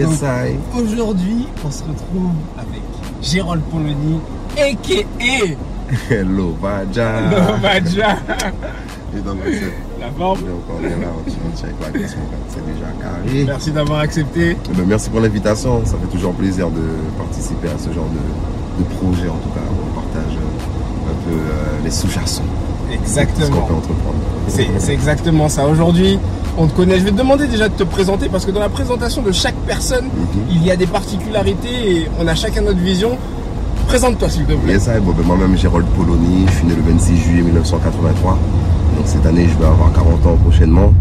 Yes, Donc, I. Aujourd'hui, on se retrouve avec Gérald Polony, a.k.a. Hello, Baja. Et donc, c'est- La forme. donc, on est là, on tient avec la question, c'est déjà carré. Merci d'avoir accepté. Eh ben, merci pour l'invitation. Ça fait toujours plaisir de participer à ce genre de, de projet. En tout cas, on partage un peu euh, les sous-jacents. de Ce qu'on Exactement. peut entreprendre. C'est exactement ça. Aujourd'hui, on te connaît. Je vais te demander déjà de te présenter parce que dans la présentation de chaque personne, Mhm. il y a des particularités et on a chacun notre vision. Présente-toi s'il te plaît. Yes. Bon, ben, moi-même, Gérald Polony. Je suis né le 26 juillet 1983. Donc, cette année, je vais avoir 40 ans prochainement.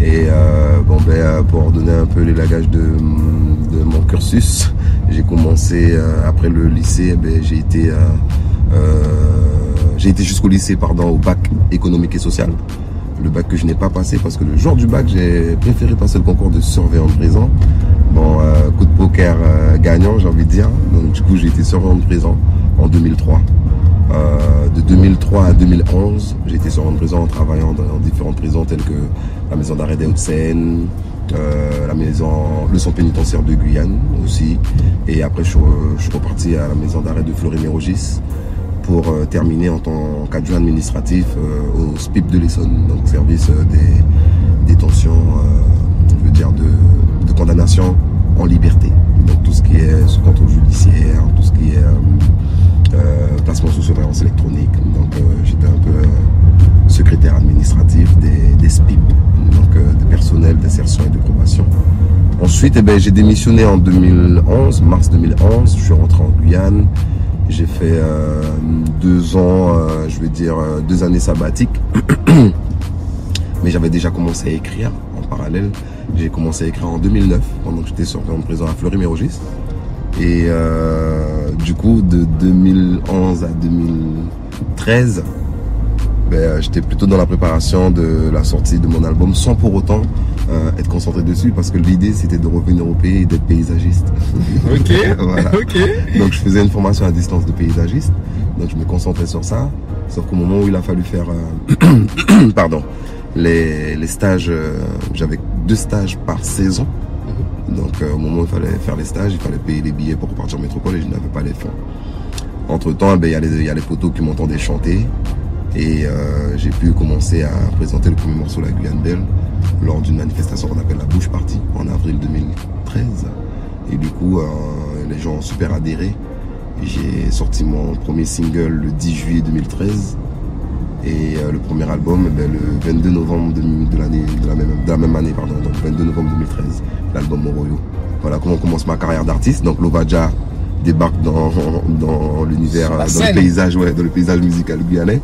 Et euh, bon, ben, euh, pour donner un peu l'élagage de, de mon cursus, j'ai commencé euh, après le lycée. Ben, j'ai été, euh, j'ai été jusqu'au lycée, pardon, au bac économique et social. Le bac que je n'ai pas passé parce que le jour du bac, j'ai préféré passer le concours de surveillant de prison. Bon, euh, coup de poker euh, gagnant, j'ai envie de dire. Donc, du coup, j'ai été surveillant de prison en 2003. Euh, de 2003 à 2011, j'ai été surveillant de prison en travaillant dans, différentes prisons telles que la maison d'arrêt euh, la maison, le centre pénitentiaire de Guyane aussi. Et après, je, je suis reparti à la maison d'arrêt de Fleury-Mérogis pour euh, terminer en tant qu'adjoint administratif euh, au SPIP de l'Essonne, donc service euh, des détentions, je veux dire, de, condamnation en liberté. Donc tout ce qui est sous contrôle judiciaire, tout ce qui est placement sous surveillance électronique. Donc j'étais un peu secrétaire administratif des, des SPIP, donc euh, des personnels d'insertion et de probation. Ensuite, eh ben, j'ai démissionné en 2011, mars 2011. Je suis rentré en Guyane. J'ai fait euh, deux ans, euh, je vais dire euh, deux années sabbatiques. Mais j'avais déjà commencé à écrire en parallèle. J'ai commencé à écrire en 2009, pendant que j'étais surveillant prison à Fleury-Mérogis. Et du coup, de 2011 à 2013, ben, euh, j'étais plutôt dans la préparation de la sortie de mon album sans pour autant euh, être concentré dessus parce que l'idée c'était de revenir au pays et d'être paysagiste. Ok. Voilà. Ok. Donc je faisais une formation à distance de paysagiste, donc je me concentrais sur ça. Sauf qu'au moment où il a fallu faire, euh, pardon, les, les stages, euh, j'avais deux stages par saison. Donc au moment où il fallait faire les stages, il fallait payer les billets pour repartir en métropole et je n'avais pas les fonds. Entre temps, il y, a les- il y a les poteaux qui m'entendaient chanter et euh, j'ai pu commencer à présenter le premier morceau La Guyane Belle lors d'une manifestation qu'on appelle la Bouche Party en avril 2013. Et du coup, euh, les gens ont super adhéré. J'ai sorti mon premier single le 10 juillet 2013 et euh, le premier album eh ben, le 22 novembre de, de l'année de la même de la même année pardon donc 22 novembre 2013 l'album Moroyo. Voilà comment commence ma carrière d'artiste. Donc Lovaja débarque dans, dans l'univers, dans le paysage, ouais, dans le paysage musical guyanais.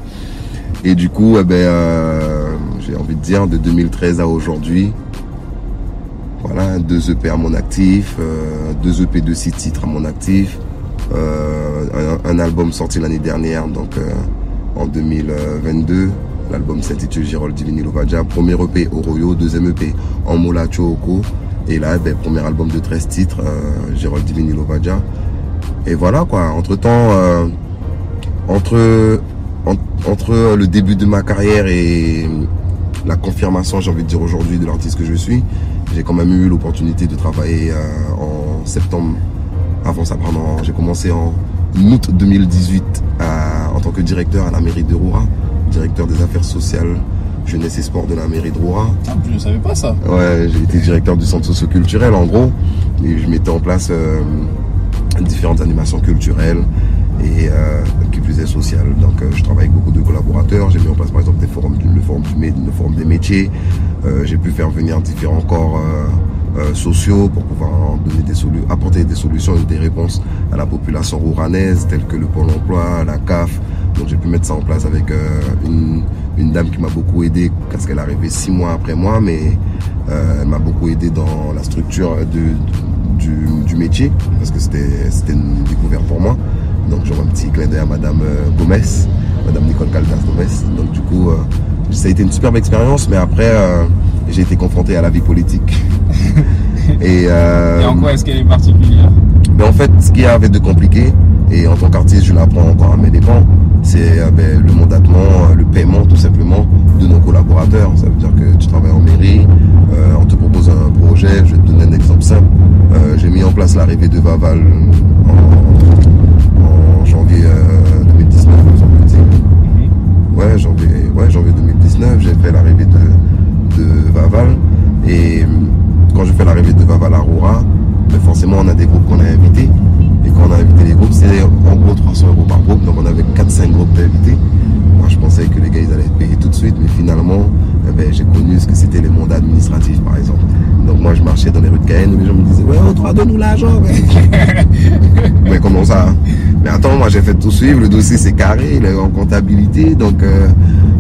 Et du coup, eh ben, euh, j'ai envie de dire, de 2013 à aujourd'hui, voilà, deux EP à mon actif, euh, deux EP de six titres à mon actif, euh, un, album sorti l'année dernière, donc en 2022. L'album s'intitule Girol Divini Lovaja. Premier EP Oroyo, deuxième EP En Mola Chooko. Et là, ben, premier album de 13 titres, euh, Divini Lovaja. Et voilà quoi, entre temps, entre, en- entre le début de ma carrière et la confirmation, j'ai envie de dire aujourd'hui, de l'artiste que je suis, j'ai quand même eu l'opportunité de travailler euh, en septembre. Avant ça, pardon, j'ai commencé en août 2018 à- en tant que directeur à la mairie de Roura, directeur des affaires sociales, jeunesse et sport de la mairie de Roura. Ah, je ne savais pas ça? Ouais, j'ai été directeur du centre socioculturel en gros. Et je mettais en place euh, différentes animations culturelles et euh, sociales. Donc euh, je travaille avec beaucoup de collaborateurs. J'ai mis en place par exemple des forums, le forum, le forum des métiers. Euh, j'ai pu faire venir différents corps euh, sociaux pour pouvoir donner des apporter des solutions et des réponses à la population rouranaise telles que le Pôle emploi, la CAF. Donc j'ai pu mettre ça en place avec une, dame qui m'a beaucoup aidé parce qu'elle est arrivée six mois après moi, mais elle m'a beaucoup aidé dans la structure de, du, du métier parce que c'était une découverte pour moi. Donc j'aurais un petit clin d'œil à Madame euh, Gomez, Madame Nicole Caldas Gomez. Donc du coup, euh, ça a été une superbe expérience, mais après euh, j'ai été confronté à la vie politique. Et, Et en quoi est-ce qu'elle est particulière? Mais en fait, ce qu'il y avait de compliqué, et en tant qu'artiste, je l'apprends encore à mes dépens, c'est ben, le mandatement, le paiement tout simplement de nos collaborateurs. Ça veut dire que tu travailles en mairie, euh, on te propose un projet. Je vais te donner un exemple simple. Euh, j'ai mis en place l'arrivée de Vaval Ouais, janvier, ouais, janvier 2019, j'ai fait l'arrivée de, de Vaval. Et quand je fais l'arrivée de Vaval à Roura, ben forcément on a des groupes qu'on a invités. Et quand on a invité les groupes, c'est en gros 300 euros par groupe. Donc on avait 4-5 groupes d'invités. Moi je pensais que les gars ils allaient être payés tout de suite, mais finalement eh ben, j'ai connu ce que c'était les mandats administratifs par exemple. Donc moi je marchais dans les rues de Cayenne où les gens me disaient Ouais, on doit donner nous l'argent. Mais comment ça hein? Mais attends, moi j'ai fait tout suivre, le dossier c'est carré, il est en comptabilité, donc il euh,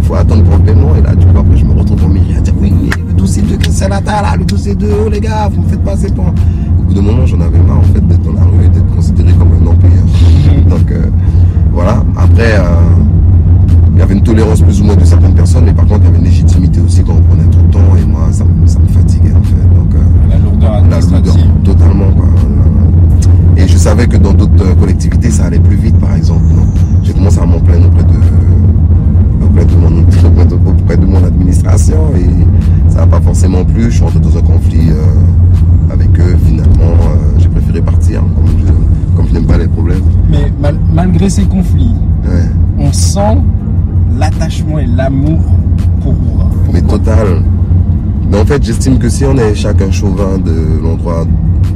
faut attendre pour le paiement. Et là, du coup, après je me retrouve en mairie à dire Oui, le dossier de Christianata là, le dossier de Oh les gars, vous me faites passer pour. Au bout d'un moment, j'en avais marre en fait d'être dans la rue et d'être considéré comme un employeur. Donc euh, voilà, après. Euh, il y avait une tolérance plus ou moins de certaines personnes, mais par contre, il y avait une légitimité aussi quand on prenait trop de temps, et moi, ça, ça me lourdeur la lourdeur, totalement. Quoi. Et je savais que dans d'autres collectivités, ça allait plus vite, par exemple. J'ai commencé à m'en plaindre auprès de, auprès de, mon, auprès de mon administration, et ça n'a pas forcément plu. Je suis rentré dans un conflit euh, avec eux, finalement, euh, j'ai préféré partir, comme je, comme je n'aime pas les problèmes. Mais mal, malgré ces conflits, Ouais. on sent l'attachement et l'amour pour Roura. Mais total. Mais en fait, j'estime que si on est chacun chauvin de l'endroit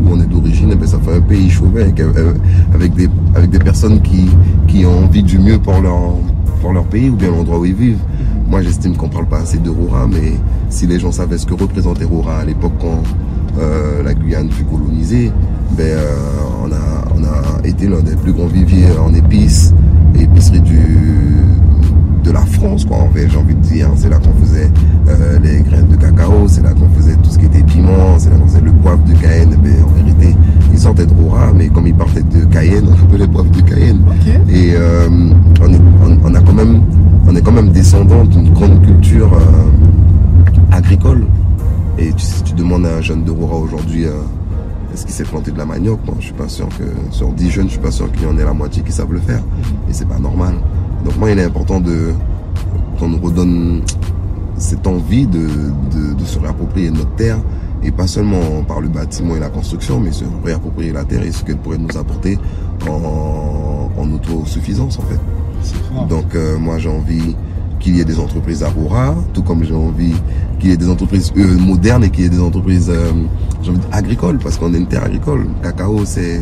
où on est d'origine, eh ben, ça fait un pays chauvin avec, euh, avec, des, avec des personnes qui, qui ont envie du mieux pour leur, pour leur pays ou bien l'endroit où ils vivent. Moi, j'estime qu'on parle pas assez de Roura, mais si les gens savaient ce que représentait Roura à l'époque quand euh, la Guyane fut colonisée, ben, euh, on, a, on a été l'un des plus grands viviers en épices et épiceries du, de la France, quoi, en fait, j'ai envie de dire. C'est là qu'on faisait euh, les graines de cacao, c'est là qu'on faisait tout ce qui était piment, c'est là qu'on faisait le poivre de Cayenne. Mais en vérité, ils sortaient de Roura, mais comme ils partaient de Cayenne, on appelait poivre de Cayenne. Et euh, on, est, on, on a quand même, on est quand même descendant d'une grande culture euh, agricole. Et tu, si tu demandes à un jeune de Roura aujourd'hui, est-ce qu'il s'est planté de la manioc? Je suis pas sûr que sur 10 jeunes, je suis pas sûr qu'il y en ait la moitié qui savent le faire. Et c'est pas normal. Donc moi, il est important de qu'on nous redonne cette envie de, de, de se réapproprier notre terre et pas seulement par le bâtiment et la construction, mais se réapproprier la terre et ce qu'elle pourrait nous apporter en, en autosuffisance en fait. Donc euh, moi j'ai envie qu'il y ait des entreprises à Roura, tout comme j'ai envie qu'il y ait des entreprises euh, modernes et qu'il y ait des entreprises euh, envie de agricoles, parce qu'on est une terre agricole. Cacao c'est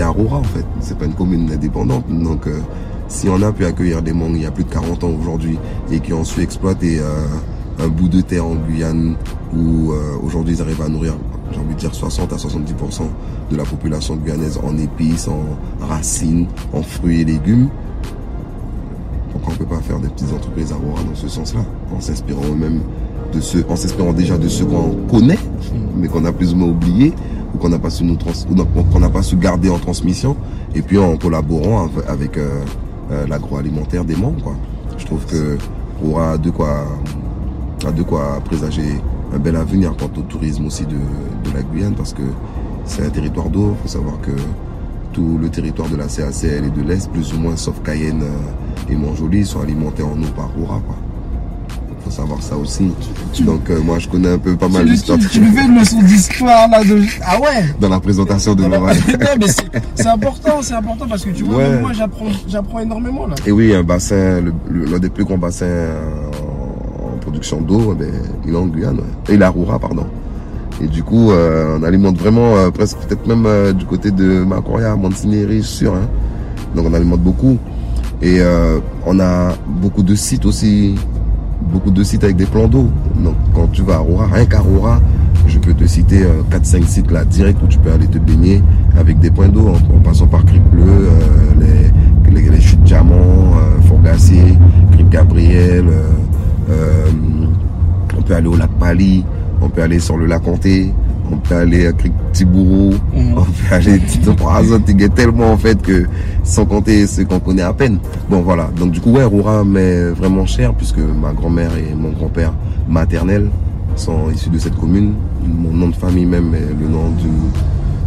Roura en fait, c'est pas une commune indépendante. Donc si on a pu accueillir des mondes il y a plus de 40 ans aujourd'hui et qui ont su exploiter euh, un bout de terre en Guyane où euh, aujourd'hui ils arrivent à nourrir, j'ai envie de dire 60 à 70% de la population guyanaise en épices, en racines, en fruits et légumes. Pourquoi on peut pas faire des petites entreprises à Rouen dans ce sens-là, en s'inspirant même de ceux, en s'inspirant déjà de ceux qu'on connaît, mais qu'on a plus ou moins oublié, ou qu'on n'a pas su nous pas su garder en transmission, et puis en collaborant avec, avec, euh, euh, l'agroalimentaire des membres, quoi. Je trouve que Rouen a de quoi, a de quoi présager un bel avenir quant au tourisme aussi de, de la Guyane, parce que c'est un territoire d'eau. Il faut savoir que tout le territoire de la CACL et de l'Est, plus ou moins, sauf Cayenne euh, et Montjoli, sont alimentés en eau par. Il faut savoir ça aussi. Donc euh, moi, je connais un peu pas mal Tu, d'histoires tu, tu me fais une leçon d'histoire là de. Ah ouais dans la présentation de Non, mais c'est important, c'est important parce que tu vois, Ouais. même moi j'apprends j'apprends énormément là. Et oui, un bassin, l'un des plus grands bassins en production d'eau, eh ben, il est en Guyane. ouais. Et à Roura, pardon. Et du coup, euh, on alimente vraiment, euh, presque peut-être même euh, du côté de Macoria, Montigny, sûr. Hein. Donc on alimente beaucoup. Et on a beaucoup de sites aussi, beaucoup de sites avec des plans d'eau. Donc quand tu vas à Roura, rien qu'à Roura, je peux te citer euh, 4-5 sites là direct où tu peux aller te baigner avec des points d'eau en, passant par Cric Bleu, euh, les, les, les chutes Diamant, euh, Fort-Gassier, Cric Gabriel. euh, euh, on peut aller au lac Pali, on peut aller sur le lac Comté, on peut aller à Tibourou, Mhm. on peut aller y a tellement en fait que sans compter ce qu'on connaît à peine. Bon voilà, donc du coup ouais, Roura m'est vraiment cher puisque ma grand-mère et mon grand-père maternel sont issus de cette commune. Mon nom de famille même est le nom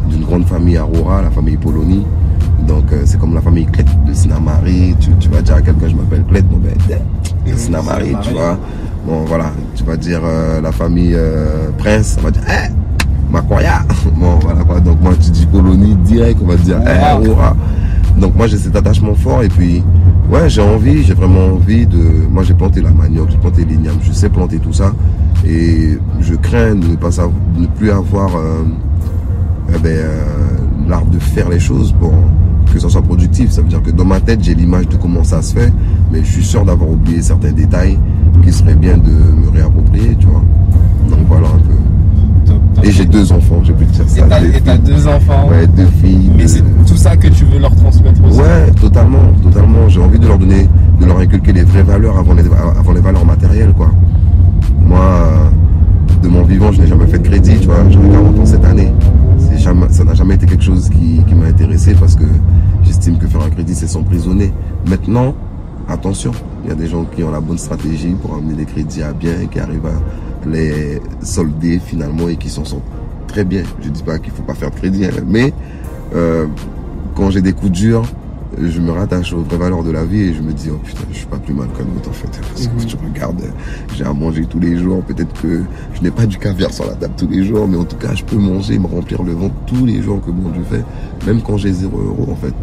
d'une grande famille à Roura, la famille Poloni. Donc euh, c'est comme la famille Clette de Sinamari. Tu, tu vas dire à quelqu'un je m'appelle Clette, bon ben Sinamari, tu vois. Bon, voilà, tu vas dire euh, la famille euh, Prince, on va dire, eh, Makoya. Bon, voilà quoi. Donc, moi, tu dis colonie direct, on va dire, eh, Roura. Donc, moi, j'ai cet attachement fort. Et puis, ouais, j'ai envie, j'ai vraiment envie de. Moi, j'ai planté la manioc, j'ai planté l'igname, je sais planter tout ça. Et je crains de ne, pas savoir, de ne plus avoir euh, eh ben, euh, l'art de faire les choses pour que ça soit productif. Ça veut dire que dans ma tête, j'ai l'image de comment ça se fait, mais je suis sûr d'avoir oublié certains détails qui seraient bien de me réapproprier, tu vois. Donc voilà un peu. Et j'ai deux enfants, j'ai pu te dire ça. et t'as deux enfants. Ouais, deux filles. Mais deux- c'est tout ça que tu veux leur transmettre aussi. Ouais, totalement, totalement. J'ai envie de leur donner, de leur inculquer les vraies valeurs avant les, avant les valeurs matérielles, quoi. Moi, euh, de mon vivant, je n'ai jamais fait de crédit, tu vois. J'aurai 40 ans cette année. Jamais, ça n'a jamais été quelque chose qui, qui m'a intéressé parce que j'estime que faire un crédit, c'est s'emprisonner. Maintenant, attention, il y a des gens qui ont la bonne stratégie pour amener des crédits à bien et qui arrivent à les solder finalement et qui s'en sortent très bien. Je dis pas qu'il faut pas faire de crédit, hein, mais euh, quand j'ai des coups durs, je me rattache aux vraies valeurs de la vie et je me dis, oh putain, je suis pas plus mal qu'un autre en fait. Parce que Mhm. tu regardes, j'ai à manger tous les jours. Peut-être que je n'ai pas du caviar sur la table tous les jours, mais en tout cas, je peux manger, me remplir le ventre tous les jours que bon Dieu fait, même quand j'ai zéro euro en fait.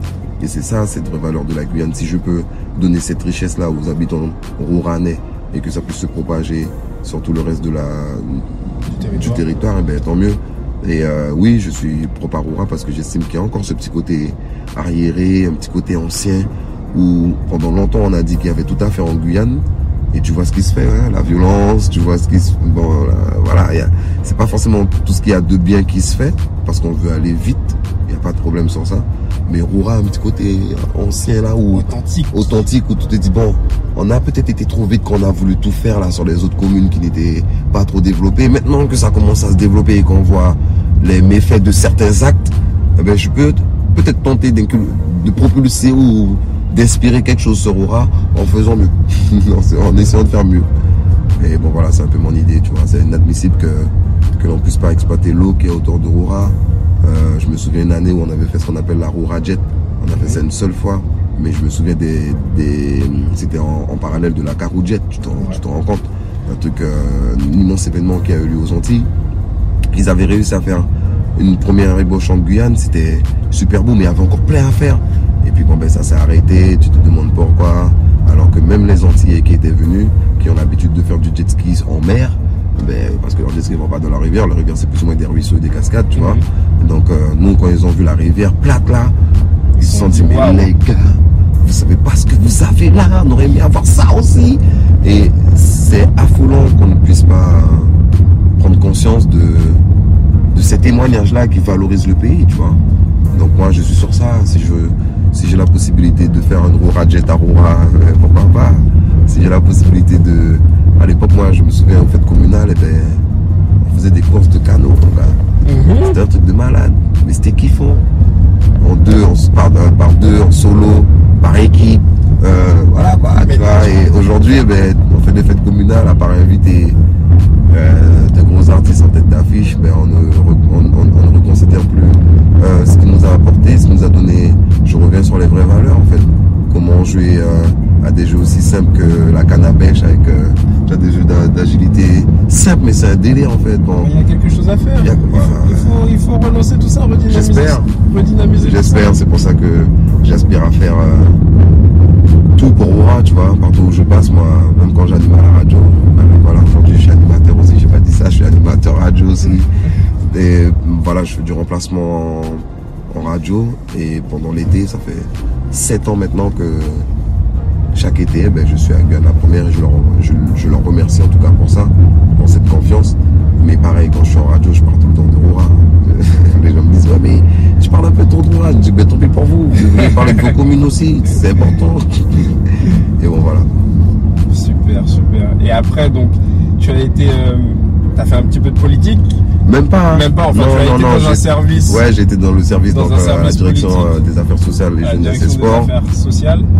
Et c'est ça, cette vraie valeur de la Guyane. Si je peux donner cette richesse-là aux habitants rouranais et que ça puisse se propager sur tout le reste de la, du territoire. territoire, eh ben, tant mieux. Et euh, oui, je suis pro Paroura parce que j'estime qu'il y a encore ce petit côté arriéré, un petit côté ancien, où pendant longtemps on a dit qu'il y avait tout à faire en Guyane. Et tu vois ce qui se fait, hein, la violence, tu vois ce qui se... Bon, là, voilà, il y a- c'est pas forcément tout ce qu'il y a de bien qui se fait, parce qu'on veut aller vite, il n'y a pas de problème sur ça. Mais Roura, un petit côté ancien là, où Authentique. authentique où tu te dis bon on a peut-être été trop vite qu'on a voulu tout faire là sur les autres communes qui n'étaient pas trop développées maintenant que ça commence à se développer et qu'on voit les méfaits de certains actes eh ben, je peux peut-être tenter de propulser ou d'inspirer quelque chose sur Aura en faisant mieux. En essayant de faire mieux. Et bon voilà c'est un peu mon idée tu vois. C'est inadmissible que que l'on puisse pas exploiter l'eau qui est autour de Roura. Euh, je me souviens une année où on avait fait ce qu'on appelle la Roura Jet. On a fait ça une seule fois. Mais je me souviens des, c'était en, parallèle de la Carou Jet. Tu t'en rends compte. Un truc euh, un immense événement qui a eu lieu aux Antilles. Ils avaient réussi à faire une première ébauche en Guyane, c'était super beau, mais il y avait encore plein à faire. Et puis bon, ben ça s'est arrêté, tu te demandes pourquoi, alors que même les Antillais qui étaient venus, qui ont l'habitude de faire du jet ski en mer, ben, parce que leurs jet ski ne vont pas dans la rivière, la rivière c'est plus ou moins des ruisseaux et des cascades, tu vois. Donc euh, nous, quand ils ont vu la rivière plate là, ils se sont dit, mais les gars, vous savez pas ce que vous avez là, on aurait aimé avoir ça aussi. Et c'est affolant qu'on ne puisse pas prendre conscience de, de ces témoignages-là qui valorisent le pays, tu vois. Donc moi, je suis sur ça. Si je, si j'ai la possibilité de faire un Aurora Jet Aurora, euh, pourquoi pas? Si j'ai la possibilité de, à l'époque, moi, je me souviens en fait communal, et ben, on faisait des courses de quoi. Mhm. C'était un truc de malade, mais c'était kiffant. En deux, on se par, euh, par deux, en solo, par équipe. Euh, voilà quoi, tu vois. Et aujourd'hui, eh ben, on fait des fêtes communales, à part inviter euh, de gros artistes en tête d'affiche, mais on ne, re- on, on- on ne reconsidère plus euh, ce qu'il nous a apporté, ce qu'il nous a donné. Je reviens sur les vraies valeurs en fait. Comment jouer euh, à des jeux aussi simples que la canne à pêche avec euh, des jeux d'a- d'agilité simples, mais c'est un délire en fait. Bon, Il y a quelque chose à faire. Il a- faut, il faut, il faut relancer tout ça, redynamiser. J'espère. Redynamiser. J'espère, c'est pour ça que j'aspire à faire euh, tout pour Aura, tu vois, partout où je passe, moi, même quand j'anime à la radio, même, voilà, aujourd'hui je suis animateur aussi, j'ai pas dit ça, je suis animateur radio aussi. Et voilà, je fais du remplacement en, en radio et pendant l'été, ça fait 7 ans maintenant que chaque été, ben, je suis à Guyane la première et je leur, je, je leur remercie en tout cas pour ça, pour cette confiance. Mais pareil, quand je suis en radio, je parle tout le temps de Roura. Les gens me disent, mais je parle un peu trop de Roura. Je dis, ben, tant pis pour vous. Vous devriez parler de vos communes aussi. C'est important. Et bon, voilà. Super, super. Et après, donc, tu as été. euh, T'as fait un petit peu de politique Même pas. hein. Même pas, Non, tu as non, été non, dans un service. Ouais, été dans le service, Dans donc, euh, à la direction politique. euh, des affaires sociales et jeunesse et sport.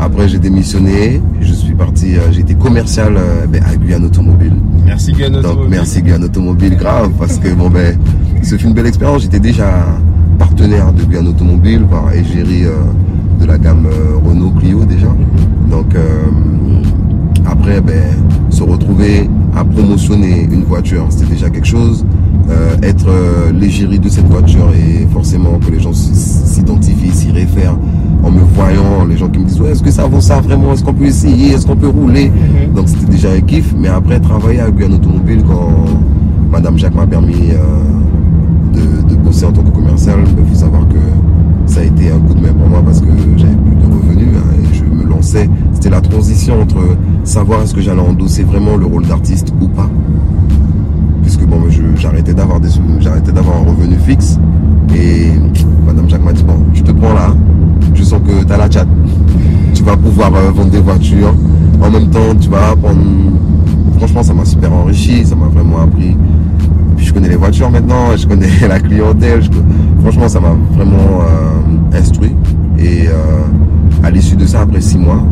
Après, j'ai démissionné. Je suis parti, euh, j'ai été commercial ben, à Guyane Automobile. Merci Guyane Donc Automobile. merci Guyane Automobile, grave, parce que bon ben, c'est une belle expérience. J'étais déjà partenaire de Guyane Automobile, par égérie euh, de la gamme euh, Renault Clio déjà. Donc euh, après, ben, se retrouver à promotionner une voiture, c'était déjà quelque chose. Euh, être euh, l'égérie de cette voiture et forcément que les gens s'identifient, s'y réfèrent en me voyant, les gens qui me disent ouais, est-ce que ça vaut ça vraiment, est-ce qu'on peut essayer, est-ce qu'on peut rouler? Mhm. Donc c'était déjà un kiff, mais après travailler à Guyane Automobile quand Madame Jacques m'a permis euh, de, de bosser en tant que commercial, il faut savoir que ça a été un coup de main pour moi parce que j'avais plus de revenus hein, et je me lançais. C'était la transition entre savoir est-ce que j'allais endosser vraiment le rôle d'artiste ou pas. Puisque bon, j'arrêtais d'avoir des, j'arrêtais d'avoir un revenu fixe et Madame Jacques m'a dit bon, je te prends là, je sens que tu as la chat. Tu vas pouvoir euh, vendre des voitures. En même temps, tu vas apprendre. Franchement, ça m'a super enrichi, ça m'a vraiment appris. Puis je connais les voitures maintenant, je connais la clientèle. Franchement, ça m'a vraiment euh, instruit. Et euh, à l'issue de ça, après six mois,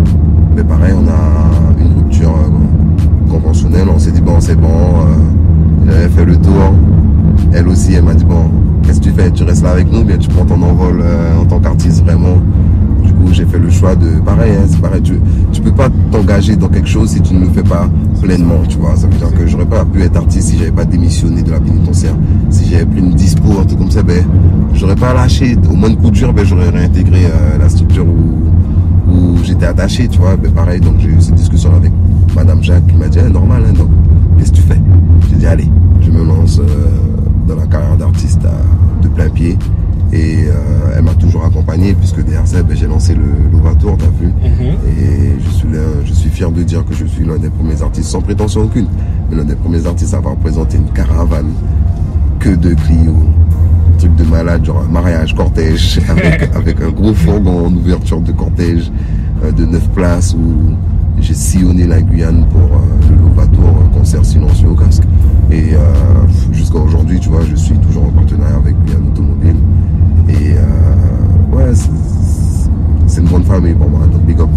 mais pareil, on a une rupture conventionnelle. On s'est dit bon, c'est bon. J'avais fait le tour. Elle aussi, elle m'a dit bon, qu'est-ce que tu fais? Tu restes là avec nous, ou bien tu prends ton envol euh, en tant qu'artiste vraiment? Du coup, j'ai fait le choix de pareil, hein, c'est pareil. Tu, tu peux pas t'engager dans quelque chose si tu ne le fais pas pleinement, tu vois. Ça veut dire que j'aurais pas pu être artiste si j'avais pas démissionné de la pénitentiaire. Si j'avais pris une dispo, un truc comme ça, ben, j'aurais pas lâché. Au moins de coup dur, ben, j'aurais réintégré euh, la structure où, j'étais attaché, tu vois. Ben, pareil, donc j'ai eu cette discussion avec Madame Jacques qui m'a dit, Eh, normal, hein, donc, qu'est-ce que tu fais? J'ai dit, allez, lance euh, dans la carrière d'artiste de plein pied. Et euh, elle m'a toujours accompagné puisque derrière ça, ben, j'ai lancé le Louvatour, t'as vu Mhm. et je suis, l'un- je suis fier de dire que je suis l'un des premiers artistes, sans prétention aucune, mais l'un des premiers artistes à avoir présenté une caravane que de Clio. Un truc de malade, genre un mariage, cortège, avec, avec un gros fourgon en ouverture de cortège euh, de 9 places où j'ai sillonné la Guyane pour euh, le Louvatour, concert silencieux au casque. Et euh, jusqu'à aujourd'hui, tu vois, je suis toujours en partenariat avec Guyane Automobile. Et euh, ouais, c'est- une grande famille pour moi, donc big up.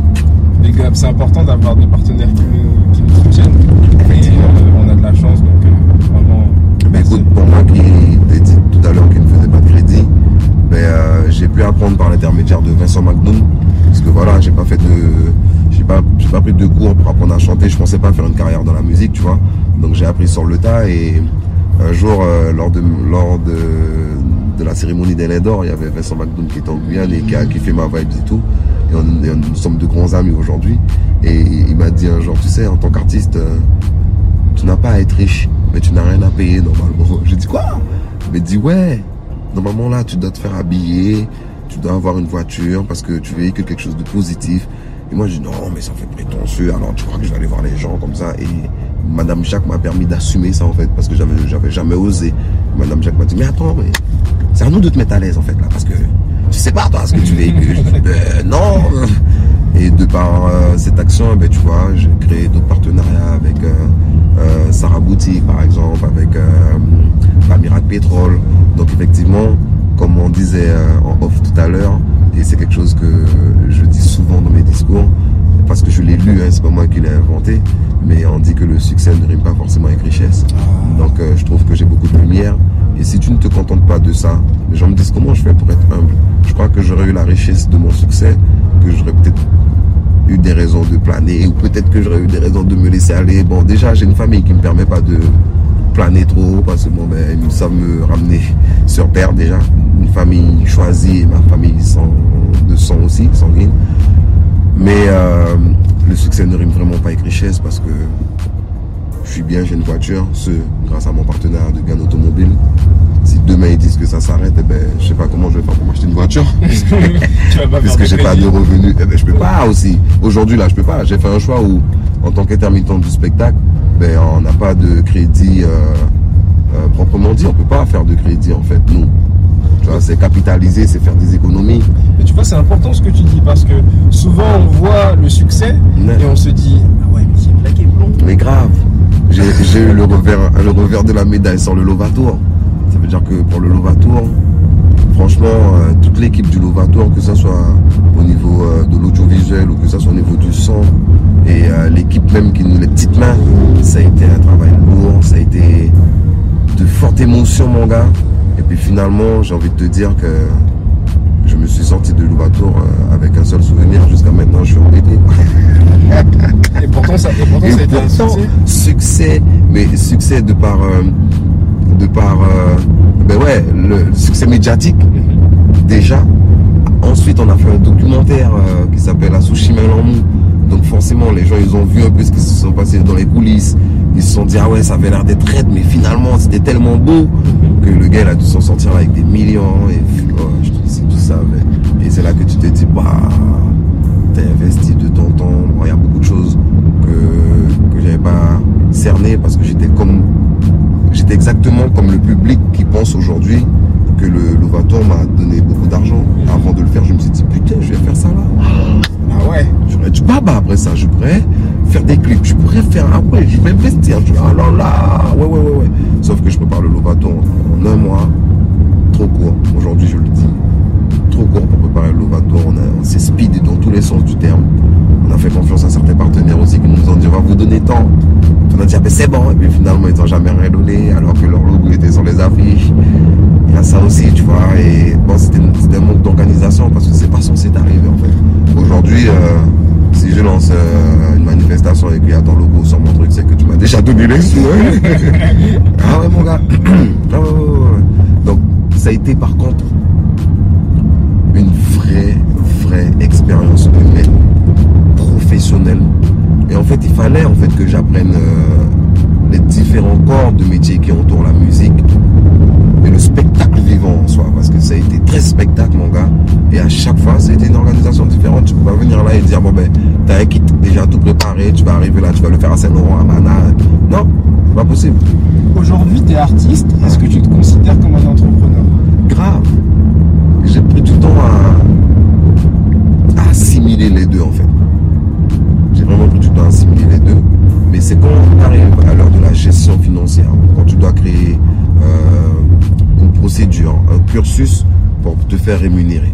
Les gars, c'est important d'avoir des partenaires qui nous, qui nous soutiennent. Et euh, on a de la chance, donc vraiment. Ben écoute, pour moi qui t'ai dit tout à l'heure qu'il ne faisait pas de crédit, ben, j'ai pu apprendre par l'intermédiaire de Vincent McDoom. Parce que voilà, j'ai pas fait de. J'ai pas, pas pris de cours pour apprendre à chanter. Je pensais pas faire une carrière dans la musique, tu vois. Donc j'ai appris sur le tas et un jour, euh, lors, de, lors de, de la cérémonie des d'Or, il y avait Vincent McDoom qui était en Guyane et qui a kiffé ma vibe et tout. Et, nous sommes de grands amis aujourd'hui. Et il m'a dit un jour, tu sais, en tant qu'artiste, euh, tu n'as pas à être riche, mais tu n'as rien à payer normalement. J'ai dit quoi? Il m'a dit ouais, normalement là tu dois te faire habiller, tu dois avoir une voiture parce que tu véhicules quelque chose de positif. Et moi j'ai dit non mais ça fait prétentieux, alors tu crois que je vais aller voir les gens comme ça? Et Madame Jacques m'a permis d'assumer ça en fait, parce que j'avais j'avais jamais osé. Madame Jacques m'a dit mais attends, mais c'est à nous de te mettre à l'aise en fait là, parce que tu sais pas toi ce que tu véhicules. Je dis, Ben, non et de par euh, cette action, eh ben, tu vois, j'ai créé d'autres partenariats avec euh, euh, Sarah Boutique, par exemple, avec euh, la Miracle Pétrole. Donc effectivement, comme on disait euh, en off tout à l'heure, et c'est quelque chose que je dis souvent dans mes discours, parce que je l'ai lu, hein, c'est pas moi qui l'ai inventé, mais on dit que le succès ne rime pas forcément avec richesse. Donc euh, je trouve que j'ai beaucoup de lumière. Et si tu ne te contentes pas de ça, les gens me disent comment je fais pour être humble. Je crois que j'aurais eu la richesse de mon succès, que j'aurais peut-être eu des raisons de planer, ou peut-être que j'aurais eu des raisons de me laisser aller. Bon, déjà, j'ai une famille qui me permet pas de planer trop, parce que bon, ben, savent me ramener sur terre déjà. Une famille choisie, et ma famille sang, de sang aussi, sanguine. Mais euh, le succès ne rime vraiment pas avec richesse, parce que je suis bien, j'ai une voiture, ce grâce à mon partenaire de Gan Automobile. Si demain ils disent que ça s'arrête, eh ben, je sais pas comment je vais faire pour m'acheter une voiture. Puisque faire j'ai pas de revenus, eh ben, je peux pas aussi. Aujourd'hui là, je peux pas. J'ai fait un choix où, en tant qu'intermittent du spectacle, ben on n'a pas de crédit euh, euh, proprement dit. On peut pas faire de crédit en fait. Nous, tu vois, c'est capitaliser, c'est faire des économies. Mais tu vois, c'est important ce que tu dis parce que souvent on voit le succès Ouais. et on se dit Ah ouais, mais c'est blond. Mais grave. J'ai eu le revers, le revers de la médaille sur le Lovatour. Ça veut dire que pour le Lovatour, franchement, euh, toute l'équipe du Lovatour, que ce soit au niveau euh, de l'audiovisuel ou que ce soit au niveau du son, et euh, l'équipe même qui nous les petites mains, ça a été un travail lourd, ça a été de fortes émotions, mon gars. Et puis finalement, j'ai envie de te dire que je me suis sorti de Louvain Louvato avec un seul souvenir. Jusqu'à maintenant, je suis embêté. et pourtant, ça, et pourtant, ça a été un succès. Succès, mais succès de par, de par, ben ouais, le succès médiatique déjà. Ensuite, on a fait un documentaire qui s'appelle La Sushi Melamou donc forcément, les gens, ils ont vu un peu ce qui se sont passé dans les coulisses. Ils se sont dit, ah ouais, ça avait l'air d'être raide, mais finalement, c'était tellement beau que le gars, il a dû s'en sortir avec des millions. Et oh, tout ça. Et c'est là que tu te dis, bah, t'as investi de ton temps. Il y a beaucoup de choses que, que j'avais pas cerné parce que j'étais comme, j'étais exactement comme le public qui pense aujourd'hui que le Lovator m'a donné beaucoup d'argent. Avant de le faire, je me suis dit, putain, je vais faire ça là. Ah ouais J'aurais du baba après ça. Je pourrais faire des clips. Je pourrais faire. Ah ouais, je vais investir. Je ah là là. Ouais, ouais, ouais, ouais. Sauf que je prépare le Lovato en, un mois. Trop court. Aujourd'hui, je le dis. Trop court pour préparer le Lovato. On, s'est speed dans tous les sens du terme. On a fait confiance à certains partenaires aussi qui nous ont dit on va vous donner tant. On a dit ah ben c'est bon. Et puis finalement, ils n'ont jamais rien donné alors que leur logo était sur les affiches. Il y a ça aussi, tu vois. Et bon, c'était un manque d'organisation parce que c'est pas censé t'arriver en fait. Aujourd'hui, euh, si je lance euh, une manifestation et qu'il y a ton logo sur mon truc, c'est que tu m'as déjà donné les sous. Hein. ah ouais, mon gars. Ah Donc, ça a été par contre une vraie, vraie expérience humaine, professionnelle. Et en fait, il fallait en fait que j'apprenne euh, les différents corps de métier qui entourent la musique et le spectacle vivant en soi. Parce que ça a été très spectacle, mon gars. Et à chaque fois, c'était une organisation différente. Tu peux pas venir là et dire, bon ben, t'as un kit déjà tout préparé, tu vas arriver là, tu vas le faire à Saint-Laurent, à Mana. Non, c'est pas possible. Aujourd'hui, tu es artiste. Est-ce que tu te considères comme un entrepreneur? Grave. J'ai pris du temps à, à assimiler les deux, en fait. J'ai vraiment pris du temps à assimiler les deux. Mais c'est quand on arrive à l'heure de la gestion financière, quand tu dois créer euh, procédure, un cursus pour te faire rémunérer,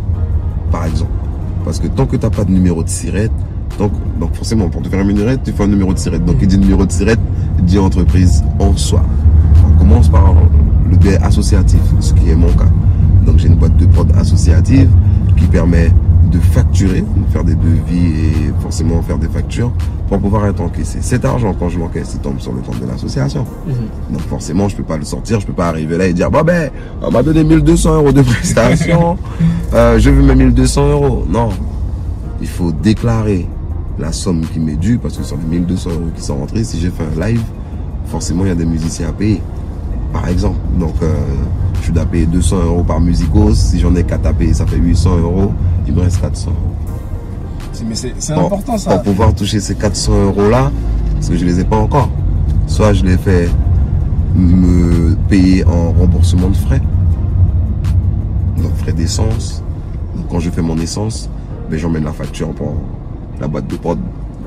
par exemple. Parce que tant que tu n'as pas de numéro de sirette, donc, donc forcément, pour te faire rémunérer, tu fais un numéro de sirette. Donc, il dit numéro de sirette, dit entreprise en soi. On commence par le biais associatif, ce qui est mon cas. Donc, j'ai une boîte de prod associative qui permet de facturer, de faire des devis et forcément faire des factures pour pouvoir être encaissé. Cet argent, quand je l'encaisse, il tombe sur le compte de l'association. Mhm. Donc forcément, je peux pas le sortir, je peux pas arriver là et dire, bon ben, on m'a donné 1200 euros de prestation, euh, je veux mes 1200 euros. Non, il faut déclarer la somme qui m'est due parce que sur les 1200 euros qui sont rentrés, si j'ai fait un live, forcément, il y a des musiciens à payer, par exemple. Donc, euh, je dois payer 200 euros par musicos. Si j'en ai qu'à taper, ça fait 800 euros. Il me reste 400 euros. Mais c'est important ça. Pour pouvoir toucher ces 400 euros là, parce que je les ai pas encore. Soit je les fais me payer en remboursement de frais. Donc frais d'essence. Donc quand je fais mon essence, ben, j'emmène la facture pour la boîte de prod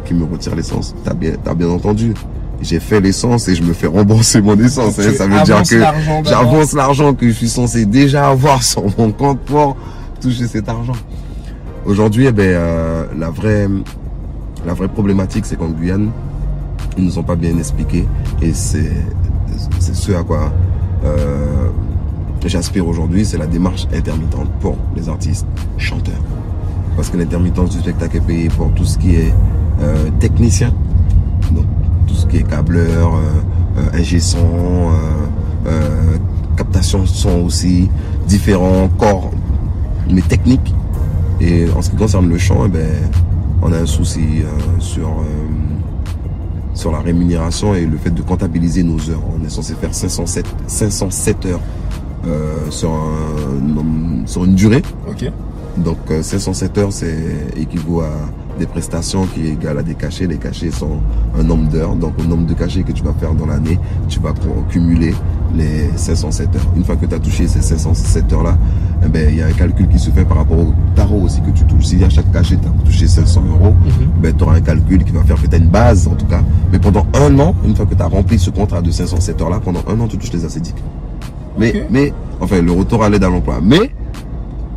qui me retire l'essence. T'as bien, as bien entendu j'ai fait l'essence et je me fais rembourser mon essence. Hein. Ça veut dire que j'avance l'argent que je suis censé déjà avoir sur mon compte pour toucher cet argent. Aujourd'hui, eh ben, euh, la, vraie, la vraie problématique, c'est qu'en Guyane, ils nous ont pas bien expliqué et c'est ce à quoi euh, j'aspire aujourd'hui, c'est la démarche intermittente pour les artistes chanteurs. Parce que l'intermittence du spectacle est payée pour tout ce qui est euh, technicien, donc tout ce qui est câbleur, euh, ingé son, captation de son aussi, différents corps, mais techniques. Et en ce qui concerne le chant, eh ben, on a un souci euh, sur, euh, sur la rémunération et le fait de comptabiliser nos heures. On est censé faire 507, 507 heures euh, sur, sur une durée. Donc 507 heures, c'est équivaut à des prestations qui est égal à des cachets. Les cachets sont un nombre d'heures. Donc, au nombre de cachets que tu vas faire dans l'année, tu vas cumuler les 507 heures. Une fois que tu as touché ces 507 heures-là, eh ben, il y a un calcul qui se fait par rapport au tarot aussi que tu touches. Si à chaque cachet, tu as touché 500 euros, mhm. ben, tu auras un calcul qui va faire que tu as une base, en tout cas. Mais pendant un an, une fois que tu as rempli ce contrat de 507 heures-là, pendant un an, tu touches les acédiques. Mais, mais, enfin, le retour à l'aide à l'emploi. Mais,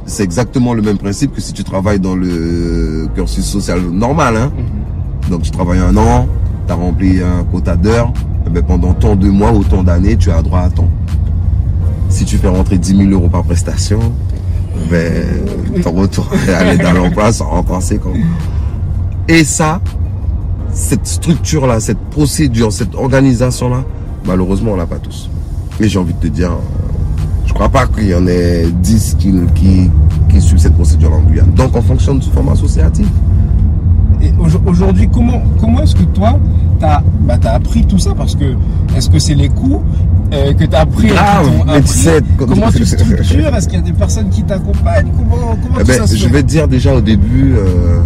c'est exactement le même principe que si tu travailles dans le cursus social normal. Hein. Mhm. Donc tu travailles un an, tu as rempli un quota d'heures, eh ben, pendant tant de mois ou tant d'années, tu as droit à temps. Si tu fais rentrer 10 000 euros par prestation, ben, ton retour à l'aide à l'emploi sera encore conséquent. Et ça, cette structure-là, cette procédure, cette organisation-là, malheureusement, on l'a pas tous. Mais j'ai envie de te dire, je crois pas qu'il y en ait 10 qui, qui, qui suivent cette procédure en Guyane. Donc on fonctionne sous forme associative. Et aujourd'hui, comment, comment est-ce que toi, tu as, bah, appris tout ça? Parce que, est-ce que c'est les coûts euh, que tu as appris, Grave, mais tu sais, Comment tu structures? Est-ce qu'il y a des personnes qui t'accompagnent? Comment, comment eh ben, ça se Je vais te dire déjà au début, euh,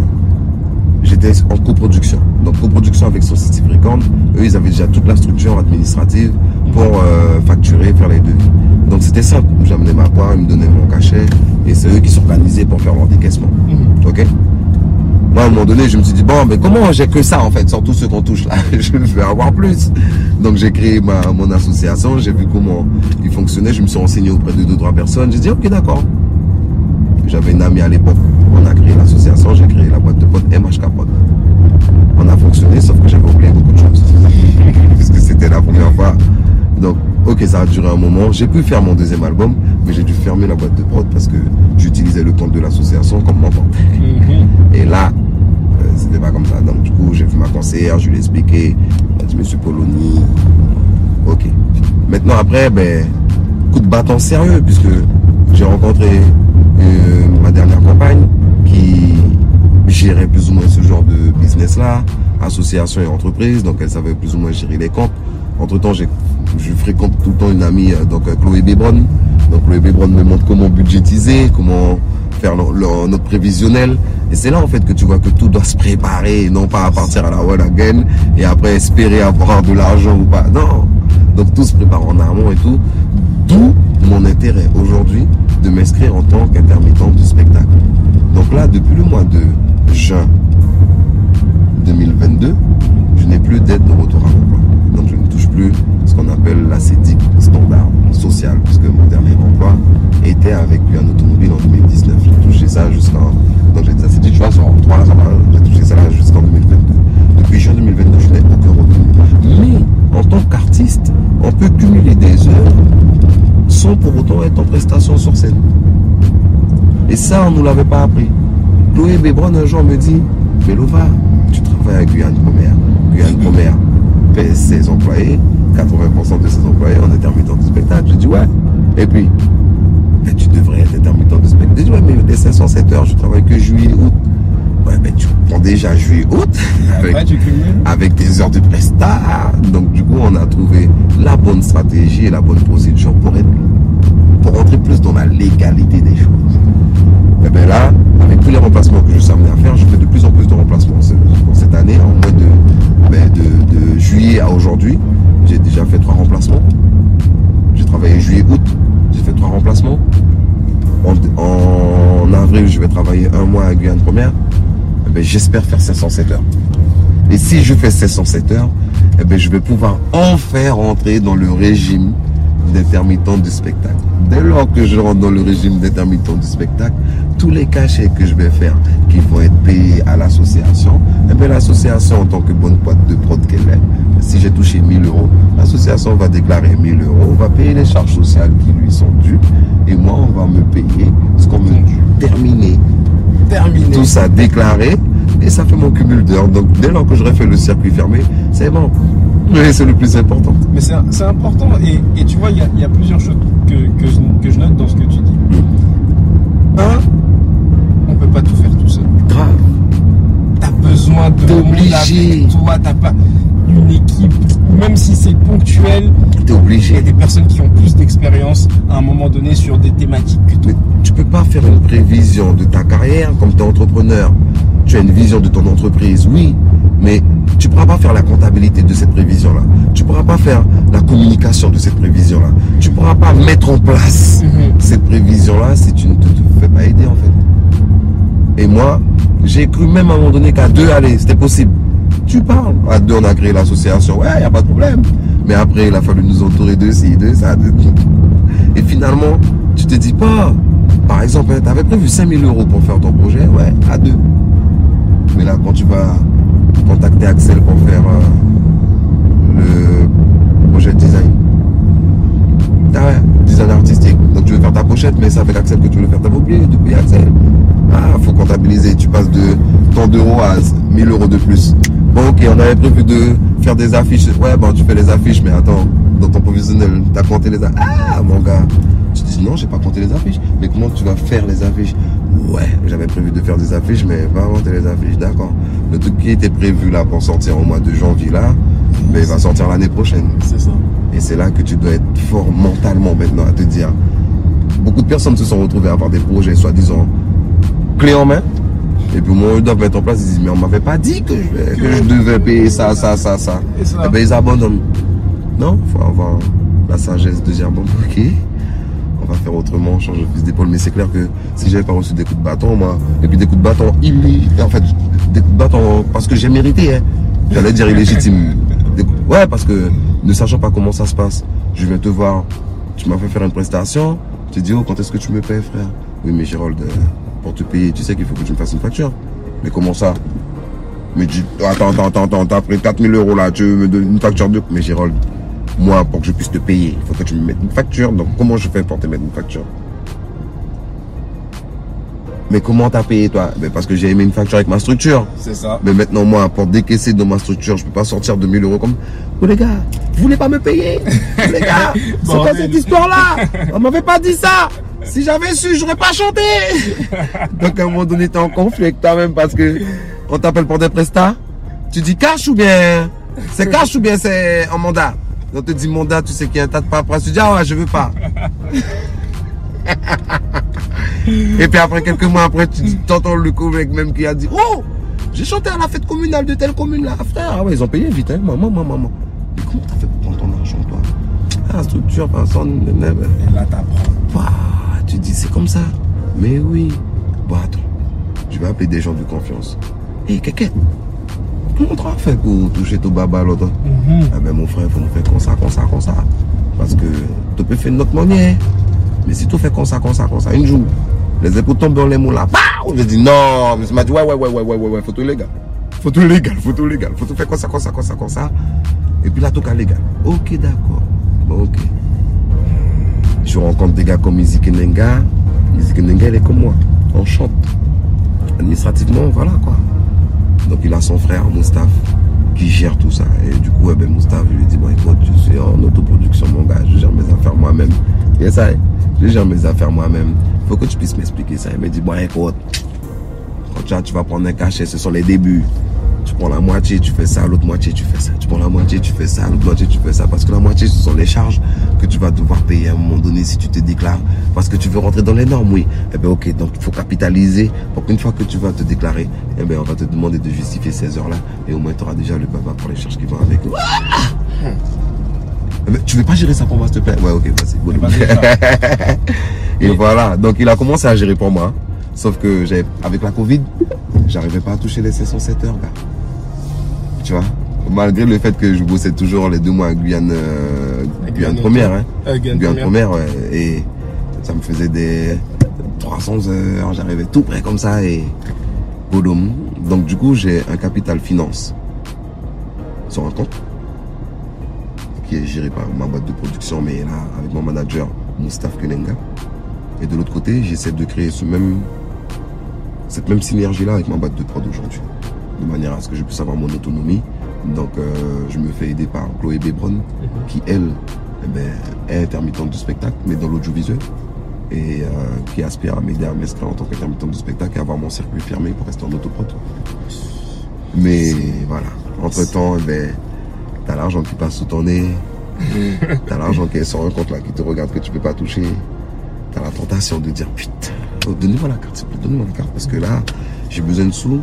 j'étais en coproduction. Donc coproduction avec Society Record. Eux, ils avaient déjà toute la structure administrative pour euh, facturer, faire les devis. Donc c'était simple. J'amenais ma part, ils me donnaient mon cachet et c'est eux qui s'organisaient pour faire leur décaissement. Mhm. Ok? Moi, à un moment donné, je me suis dit, bon, mais comment j'ai que ça, en fait, sur tout ce qu'on touche là? Je vais avoir plus. Donc, j'ai créé ma, mon association, j'ai vu comment il fonctionnait, je me suis renseigné auprès de deux, trois personnes. J'ai dit, ok, d'accord. J'avais une amie à l'époque, on a créé l'association, j'ai créé la boîte de potes MHK Pod. On a fonctionné, sauf que j'avais oublié beaucoup de choses. Puisque c'était la première fois. Donc, ok, ça a duré un moment. J'ai pu faire mon deuxième album, mais j'ai dû fermer la boîte de prod parce que j'utilisais le compte de l'association comme mon compte. Mhm. Et là, euh, c'était pas comme ça. Donc, du coup, j'ai fait ma conseillère, je lui ai expliqué. Elle m'a dit, monsieur Poloni, ok. Maintenant, après, ben, coup de bâton sérieux, puisque j'ai rencontré ma dernière compagne qui gérait plus ou moins ce genre de business-là, association et entreprise, donc elle savait plus ou moins gérer les comptes. Entre temps, je fréquente tout le temps une amie, euh, donc euh, Chloé Bébron. Donc Chloé Bébron me montre comment budgétiser, comment faire notre prévisionnel. Et c'est là en fait que tu vois que tout doit se préparer, non pas à partir à la one again et après espérer avoir de l'argent ou pas. Non. Donc tout se prépare en amont et tout. D'où mon intérêt aujourd'hui de m'inscrire en tant qu'intermittent du spectacle. Donc là, depuis le mois de juin 2022, je n'ai plus d'aide de retour à l'emploi. Donc je ne touche plus ce qu'on appelle la standard social, puisque mon dernier emploi était avec un automobile en 2019. J'ai touché ça jusqu'en. Donc j'ai vois, sur touché ça jusqu'en 2022. Depuis juin 2022, je n'ai aucun revenu. Mais en tant qu'artiste, on peut cumuler des heures sans pour autant être en prestation sur scène. Et ça, on ne nous l'avait pas appris. Chloé Bébron un jour me dit, mais Lova, tu travailles avec Guyane Première. Guyane Première paie ses employés, 80% de ses employés en intermittent du spectacle. Je dis ouais. Et puis, tu devrais être intermittent du spectacle. Je dis ouais, mais les 507 heures, je travaille que juillet, août. Ouais, tu prends déjà juillet, août. Avec, avec tes heures de prestat. Donc, du coup, on a trouvé la bonne stratégie et la bonne procédure pour être, pour rentrer plus dans la légalité des choses. Et bien là, avec tous les remplacements que je suis amené à faire, je fais de plus en plus de remplacements. Pour cette année, en mois de, ben, de, juillet à aujourd'hui, j'ai déjà fait trois remplacements. J'ai travaillé juillet-août, j'ai fait trois remplacements. En, avril, je vais travailler un mois à Guyane Première. Ben, j'espère faire 507 heures. Et si je fais 507 heures, eh ben, je vais pouvoir enfin rentrer dans le régime d'intermittent du spectacle. Dès lors que je rentre dans le régime d'intermittent du spectacle, tous les cachets que je vais faire qui vont être payés à l'association, eh bien l'association en tant que bonne boîte de prod qu'elle est, si j'ai touché 1000 euros, l'association va déclarer 1000 euros, va payer les charges sociales qui lui sont dues, et moi on va me payer ce qu'on me dit. Terminé. Terminé. Tout ça déclaré, et ça fait mon cumul d'heures. Donc dès lors que j'aurai fait le circuit fermé, c'est bon. Mais c'est le plus important. Mais c'est important. Et, tu vois, il y, a, plusieurs choses que, je, note dans ce que tu dis. Hmm. Un, on peut pas tout faire tout seul. Grave. T'as besoin de obligé. Toi, t'as pas une équipe, même si c'est ponctuel. T'es obligé. Il y a des personnes qui ont plus d'expérience à un moment donné sur des thématiques que toi. Mais tu peux pas faire une prévision de ta carrière comme tu es entrepreneur. Tu as une vision de ton entreprise, oui, mais tu ne pourras pas faire la comptabilité de cette prévision-là. Tu ne pourras pas faire la communication de cette prévision-là. Tu ne pourras pas mettre en place mhm. cette prévision-là si tu ne te, fais pas aider en fait. Et moi, j'ai cru même à un moment donné qu'à deux, allez, c'était possible. Tu parles. À deux, on a créé l'association. Ouais, il n'y a pas de problème. Mais après, il a fallu nous entourer de ci, de ça. De... Et finalement, tu te dis pas, par exemple, tu avais prévu 5000 euros pour faire ton projet. Ouais, à deux. Mais là, quand tu vas contacter Axel pour faire euh, le projet de design. Ah ouais, design artistique. Donc tu veux faire ta pochette, mais c'est avec Axel que tu veux faire. T'avais oublié de payer Axel. Ah, faut comptabiliser. Tu passes de tant d'euros à 1000 euros de plus. Bon, ok, on avait prévu de faire des affiches. Ouais, bon, tu fais les affiches, mais attends, dans ton professionnel, t'as compté les affiches. Ah, mon gars. Tu dis non, j'ai pas compté les affiches. Mais comment tu vas faire les affiches? Ouais, j'avais prévu de faire des affiches, mais pas compter les affiches, d'accord. Le truc qui était prévu là pour sortir au mois de janvier là, mais il va sortir l'année prochaine. C'est ça. Et c'est là que tu dois être fort mentalement maintenant à te dire. Beaucoup de personnes se sont retrouvées à avoir des projets soi-disant clés en main. Et puis au moment où ils doivent mettre en place, ils disent mais on m'avait pas dit que je, que je devais payer ça, ça, ça, ça. Et ça. Eh ben ils abandonnent. Non, faut avoir la sagesse de dire bon ok, on va faire autrement, on change de fusil d'épaule. Mais c'est clair que si j'avais pas reçu des coups de bâton, moi, et puis des coups de bâton illégitimes, en fait, des coups de bâton parce que j'ai mérité, hein. J'allais dire illégitime. Des coups- Ouais, parce que ne sachant pas comment ça se passe, je viens te voir, tu m'as fait faire une prestation, te dis, oh, quand est-ce que tu me payes, frère? Oui, mais Gérald, euh, pour te payer, tu sais qu'il faut que tu me fasses une facture. Mais comment ça? Mais dis, attends, attends, attends, attends, t'as pris 4000 euros là, tu me donnes une facture de. Mais Gérald, moi, pour que je puisse te payer, il faut que tu me mettes une facture. Donc, comment je fais pour te mettre une facture? Mais comment t'as payé, toi? Mais Parce que j'ai aimé une facture avec ma structure. C'est ça. Mais maintenant, moi, pour décaisser dans ma structure, je peux pas sortir de 1000 euros comme. Oh les gars, vous voulez pas me payer? Oh, Les gars, c'est quoi cette histoire-là? On m'avait pas dit ça Si j'avais su, j'aurais pas chanté Donc à un moment donné, t'es en conflit avec toi-même parce que on t'appelle pour des prestats. Tu dis cash ou bien c'est cash ou bien c'est en mandat? On te dit mandat, tu sais qu'il y a un tas de paperasse. Tu dis ah ouais, je veux pas. Et puis après, quelques mois après, tu t'entends le collègue même qui a dit Oh J'ai chanté à la fête communale de telle commune là, frère. Ah ouais, ils ont payé vite, hein. Maman, maman, maman. Mais comment t'as fait pour prendre ton argent, toi? Ah, structure, nanana. Et là, t'apprends. Bah, tu dis c'est comme ça. Mais oui. Bon, attends. Je vais appeler des gens de confiance. Hé, hey, comment tu as fait pour toucher ton baba l'autre Ah ben mon frère, il faut nous faire comme ça, comme ça, comme ça. Parce que tu peux faire notre manière. Mais si tu fais comme ça, comme ça, comme ça, une jour, les épaules tombent dans les mots là. Bah Je dis non. Mais m'a dit ouais, ouais, ouais, ouais, ouais, ouais, ouais, faut tout légal. Faut tout légal, faut tout légal. Faut tout faire comme ça, comme ça, comme ça, comme ça. Et puis là, tout cas légal. Ok, d'accord. Bon, ok. Je rencontre des gars comme Izzy Kenenga. Izzy Kenenga, il est comme moi. On chante. Administrativement, voilà quoi. Donc il a son frère, Moustaphe, qui gère tout ça. Et du coup, eh ben, Moustaphe, lui dis, bon écoute, je suis en autoproduction, mon gars, je gère mes affaires moi-même. Et ça, je gère mes affaires moi-même. faut que tu puisses m'expliquer ça. Il me dit, bon écoute, quand tu, as- tu vas prendre un cachet, ce sont les débuts. Tu prends la moitié, tu fais ça, l'autre moitié, tu fais ça. Tu prends la moitié, tu fais ça, l'autre moitié, tu fais ça. Parce que la moitié, ce sont les charges que tu vas devoir payer à un moment donné si tu te déclares. Parce que tu veux rentrer dans les normes, oui. Eh bien, ok, donc il faut capitaliser pour qu'une fois que tu vas te déclarer, eh bien, on va te demander de justifier ces heures-là. Et au moins, tu auras déjà le baba pour les charges qui vont avec. Eh ben, tu veux pas gérer ça pour moi, s'il te plaît? Ouais, ok, vas-y. bon. Vas-y, ça. Et voilà, donc il a commencé à gérer pour moi. Sauf que j'avais, avec la Covid, j'arrivais pas à toucher les 707 heures, gars. Tu vois? Malgré le fait que je bossais toujours les deux mois à Guyane, euh, Guyane Guyane première, hein. Euh, Guyane Guyane première. ouais. Et ça me faisait des 300 heures, j'arrivais tout près comme ça et boum. Donc du coup, j'ai un capital finance sur un compte qui est géré par ma boîte de production, mais là, avec mon manager, Moustaphe Kenenga. Et de l'autre côté, j'essaie de créer ce même, cette même synergie-là avec ma boîte de prod aujourd'hui. De manière à ce que je puisse avoir mon autonomie. Donc, euh, je me fais aider par Chloé Bebron, qui, elle, eh ben, est intermittente du spectacle, mais dans l'audiovisuel. Et euh, qui aspire à m'aider à m'inscrire en tant qu'intermittente du spectacle et avoir mon circuit fermé pour rester en autoprod. Mais voilà, entre-temps, eh ben, t'as l'argent qui passe sous ton nez, t'as l'argent qui est sur un compte là qui te regarde que tu peux pas toucher, t'as la tentation de dire putain, oh, donnez-moi la carte, donnez-moi la carte parce que là, j'ai besoin de sous.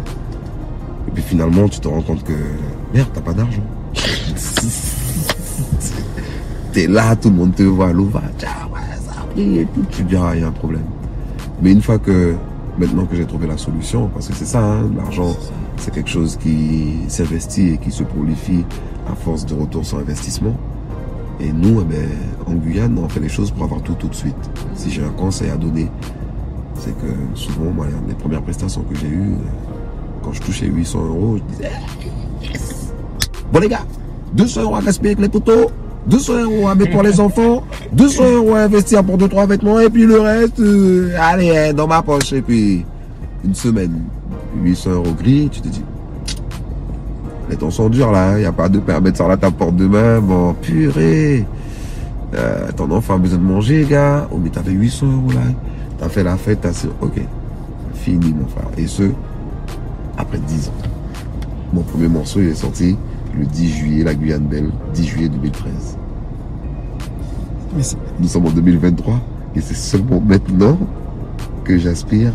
Et puis finalement, tu te rends compte que merde, t'as pas d'argent. T'es là, tout le monde te voit, l'eau va, tiens, ouais, ça a pris et tout. Tu dis, ah, il y a un problème. Mais une fois que, maintenant que j'ai trouvé la solution, parce que c'est ça, hein, l'argent, c'est quelque chose qui s'investit et qui se prolifie à force de retour sur investissement. Et nous, eh ben, en Guyane, on fait les choses pour avoir tout tout de suite. Si j'ai un conseil à donner, c'est que souvent, moi, les premières prestations que j'ai eues, euh, quand je touchais 800 euros, je disais, bon les gars, 200 euros à gaspiller avec les poteaux, 200 euros avec pour les enfants, 200 euros à investir pour 2-3 vêtements, et puis le reste, euh, allez, hein, dans ma poche. Et puis, une semaine, 800 euros gris, tu te dis, les temps sont durs là, il hein, n'y a pas de ça à ta porte demain, bon, purée. Euh, ton enfant a besoin de manger, gars. Oh, mais t'avais 800 euros là. T'as fait la fête, t'as ok. Fini, mon frère. Et ce, après 10 ans. Mon premier morceau, il est sorti le 10 juillet, la Guyane Belle, 10 juillet 2013. Nous sommes en 2023 et c'est seulement maintenant que j'aspire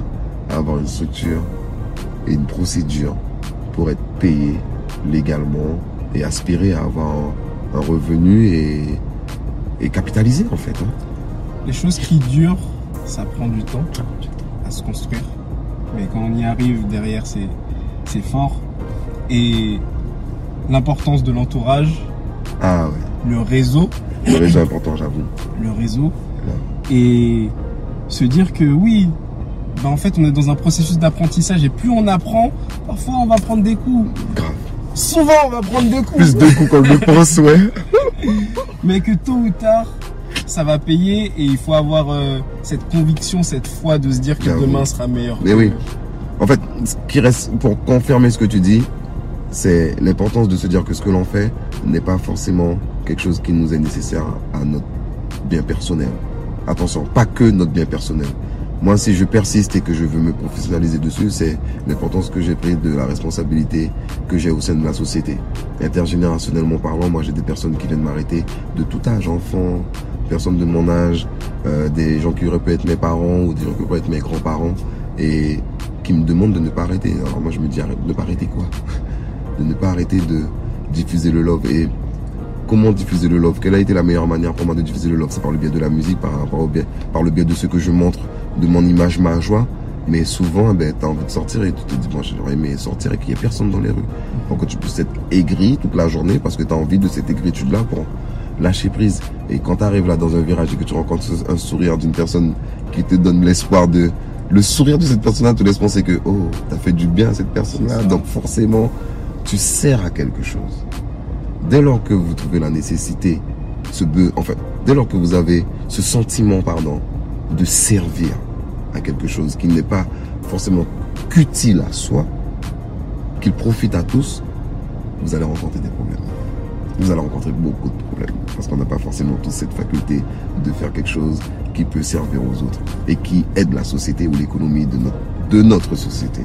à avoir une structure et une procédure pour être payé légalement et aspirer à avoir un, revenu et, et, capitaliser en fait. Hein. Les choses qui durent, ça prend du temps à se construire. Mais quand on y arrive derrière, c'est fort. Et l'importance de l'entourage. Ah ouais. Le réseau. Le réseau important, j'avoue. Le réseau. Et se dire que oui, ben en fait, on est dans un processus d'apprentissage et plus on apprend, parfois on va prendre des coups. Grave. Souvent, on va prendre des coups. Plus de coups qu'on le pense, ouais. Mais que tôt ou tard, ça va payer et il faut avoir euh, cette conviction, cette foi de se dire que demain sera meilleur. Mais oui. En fait, ce qui reste pour confirmer ce que tu dis, c'est l'importance de se dire que ce que l'on fait n'est pas forcément quelque chose qui nous est nécessaire à notre bien personnel. Attention, pas que notre bien personnel. Moi, si je persiste et que je veux me professionnaliser dessus, c'est l'importance que j'ai pris de la responsabilité que j'ai au sein de la société. Intergénérationnellement parlant, moi, j'ai des personnes qui viennent m'arrêter de tout âge, enfants, personnes de mon âge, euh, des gens qui auraient pu être mes parents ou des gens qui auraient pu être mes grands-parents et qui me demandent de ne pas arrêter. Alors moi, je me dis, arrête, ne pas arrêter quoi? De ne pas arrêter de diffuser le love. Et comment diffuser le love? Quelle a été la meilleure manière pour moi de diffuser le love? C'est par le biais de la musique, par, le biais de ce que je montre, de mon image, ma joie. Mais souvent, eh ben, tu as envie de sortir et tu te dis, moi j'aurais aimé sortir et qu'il n'y ait personne dans les rues. Pour que tu puisses être aigri toute la journée parce que tu as envie de cette aigritude-là pour lâcher prise. Et quand tu arrives là dans un virage et que tu rencontres un sourire d'une personne qui te donne l'espoir de... Le sourire de cette personne-là te laisse penser que, oh, tu as fait du bien à cette personne-là. Donc forcément, tu sers à quelque chose. Dès lors que vous trouvez la nécessité, ce en fait, dès lors que vous avez ce sentiment, pardon, de servir à quelque chose qui n'est pas forcément qu'utile à soi, qu'il profite à tous, vous allez rencontrer des problèmes. Vous allez rencontrer beaucoup de problèmes parce qu'on n'a pas forcément tous cette faculté de faire quelque chose qui peut servir aux autres et qui aide la société ou l'économie de notre, de notre société.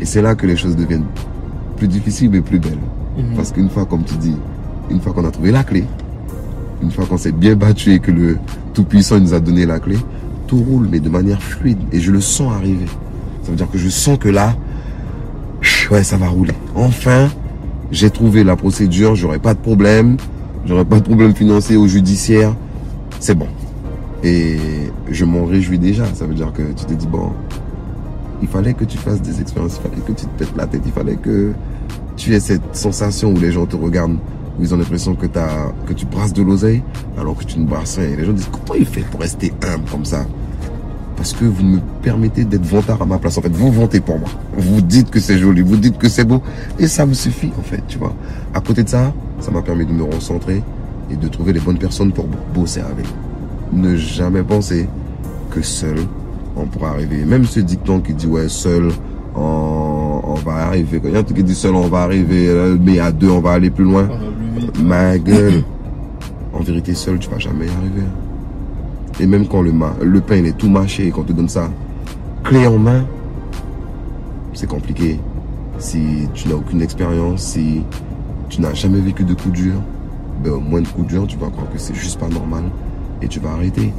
Et c'est là que les choses deviennent plus difficile mais plus belle. Mhm. Parce qu'une fois, comme tu dis, une fois qu'on a trouvé la clé, une fois qu'on s'est bien battu et que le Tout-Puissant nous a donné la clé, tout roule, mais de manière fluide. Et je le sens arriver. Ça veut dire que je sens que là, ouais, ça va rouler. Enfin, j'ai trouvé la procédure, j'aurai pas de problème, j'aurai pas de problème financier ou judiciaire. C'est bon. Et je m'en réjouis déjà. Ça veut dire que tu te dis, bon, il fallait que tu fasses des expériences, il fallait que tu te pètes la tête, il fallait que tu aies cette sensation où les gens te regardent, où ils ont l'impression que, que tu brasses de l'oseille, alors que tu ne brasses rien. Et les gens disent, comment il fait pour rester humble comme ça? Parce que vous me permettez d'être vantard à ma place. En fait, vous vantez pour moi. Vous dites que c'est joli, vous dites que c'est beau. Et ça me suffit, en fait, tu vois. À côté de ça, ça m'a permis de me recentrer et de trouver les bonnes personnes pour bosser avec. Ne jamais penser que seul, on pourra arriver. Même ce dicton qui dit, ouais, seul, on, va arriver. Quand il y a un truc qui dit seul, on va arriver, mais à deux, on va aller plus loin. Ma gueule. En vérité, seul, tu vas jamais y arriver. Et même quand le, pain est tout mâché et qu'on te donne ça, clé en main, c'est compliqué. Si tu n'as aucune expérience, si tu n'as jamais vécu de coups durs, ben, au moins de coups durs, tu vas croire que c'est juste pas normal et tu vas arrêter.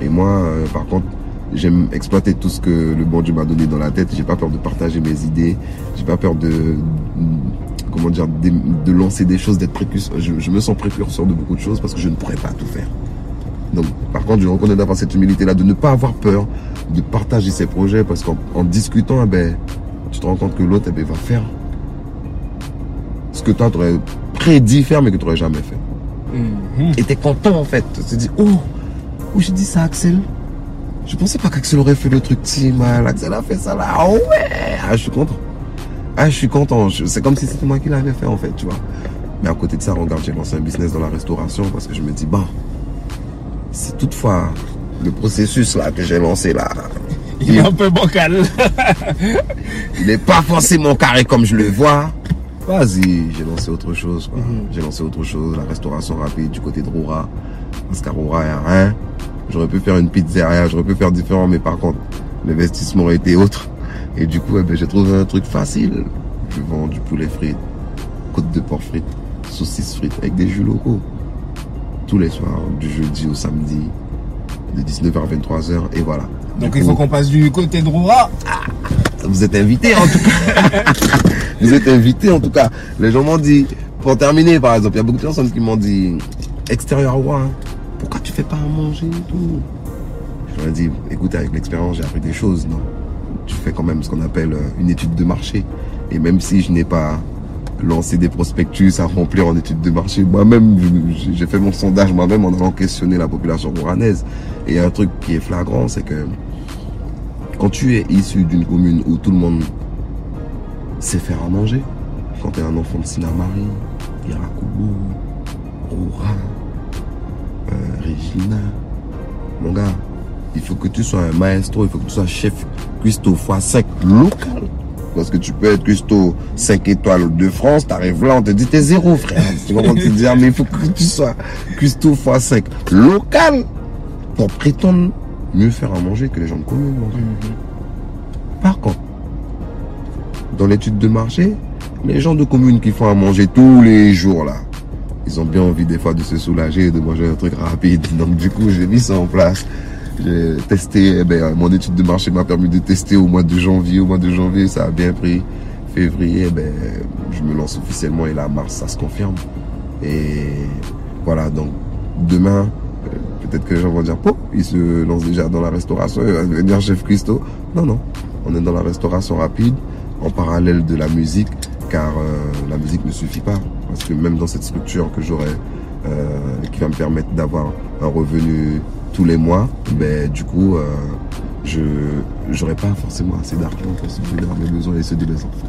Et moi, euh, par contre, J'aime exploiter tout ce que le bon Dieu m'a donné dans la tête. J'ai pas peur de partager mes idées. J'ai pas peur de, comment dire, de, lancer des choses, d'être précurseur. Je, me sens précurseur de beaucoup de choses parce que je ne pourrais pas tout faire. Donc, par contre, je reconnais d'avoir cette humilité-là, de ne pas avoir peur de partager ses projets parce qu'en discutant, eh ben, tu te rends compte que l'autre eh ben, va faire ce que toi, tu aurais prédit faire mais que tu n'aurais jamais fait. Mm-hmm. Et tu es content en fait. Tu te dis, oh, où j'ai dit ça, Axel je pensais pas qu'Axel aurait fait le truc si mal. Axel a fait ça là. Oh ouais. Ah, je suis content. Ah, je suis content. C'est comme si c'était moi qui l'avais fait en fait, tu vois. Mais à côté de ça, regarde, j'ai lancé un business dans la restauration parce que je me dis, bon, si toutefois le processus là que j'ai lancé là, Il est un peu bancal. il n'est pas forcément carré comme je le vois, vas-y, j'ai lancé autre chose. quoi. Mhm. J'ai lancé autre chose, la restauration rapide du côté de Roura. Parce qu'à Roura, il n'y a rien. J'aurais pu faire une pizzeria, j'aurais pu faire différent, mais par contre, l'investissement aurait été autre. Et du coup, eh ben, j'ai trouvé un truc facile. Je vends du poulet frites, côte de porc frites, saucisses frites avec des jus locaux. Tous les soirs, du jeudi au samedi, de 19h à 23h, et voilà. Donc il faut qu'on passe du côté de Roura. vous êtes invité en tout cas. vous êtes invité en tout cas. Les gens m'ont dit, pour terminer par exemple, il y a beaucoup de personnes qui m'ont dit, extérieur roi, hein, pourquoi tu fais pas à manger et tout? Je leur ai dit, écoute, avec l'expérience, j'ai appris des choses, non? Tu fais quand même ce qu'on appelle euh, une étude de marché. Et même si je n'ai pas lancé des prospectus à remplir en étude de marché, moi-même, j'ai fait mon sondage moi-même en allant questionner la population rouranaise. Et il y a un truc qui est flagrant, c'est que quand tu es issu d'une commune où tout le monde sait faire à manger, quand tu es un enfant de Sinamari, Irakoubou, Roura, euh, Regina, mon gars, il faut que tu sois un maestro, il faut que tu sois chef cuistot x5 local. Parce que tu peux être cuistot 5 étoiles de France, t'arrives là, on te dit t'es zéro frère. Tu vas te dire, mais il faut que tu sois cuistot x5 local pour prétendre mieux faire à manger que les gens de commune. Par contre, dans l'étude de marché, les gens de commune qui font à manger tous les jours là, ils ont bien envie des fois de se soulager et de manger un truc rapide. Donc du coup, j'ai mis ça en place. J'ai testé, eh ben, mon étude de marché m'a permis de tester au mois de janvier. Au mois de janvier, ça a bien pris. Février, eh ben, je me lance officiellement et là, mars, ça se confirme. Et voilà, donc demain, euh, peut-être que les gens vont dire, oh, il se lance déjà dans la restauration, il va devenir chef Christo. Non, non, on est dans la restauration rapide, en parallèle de la musique, car euh, la musique ne suffit pas. Parce que même dans cette structure que j'aurai, euh, qui va me permettre d'avoir un revenu tous les mois, ben, du coup, euh, je n'aurai pas forcément assez d'argent pour subvenir à mes besoins et ceux de mes enfants.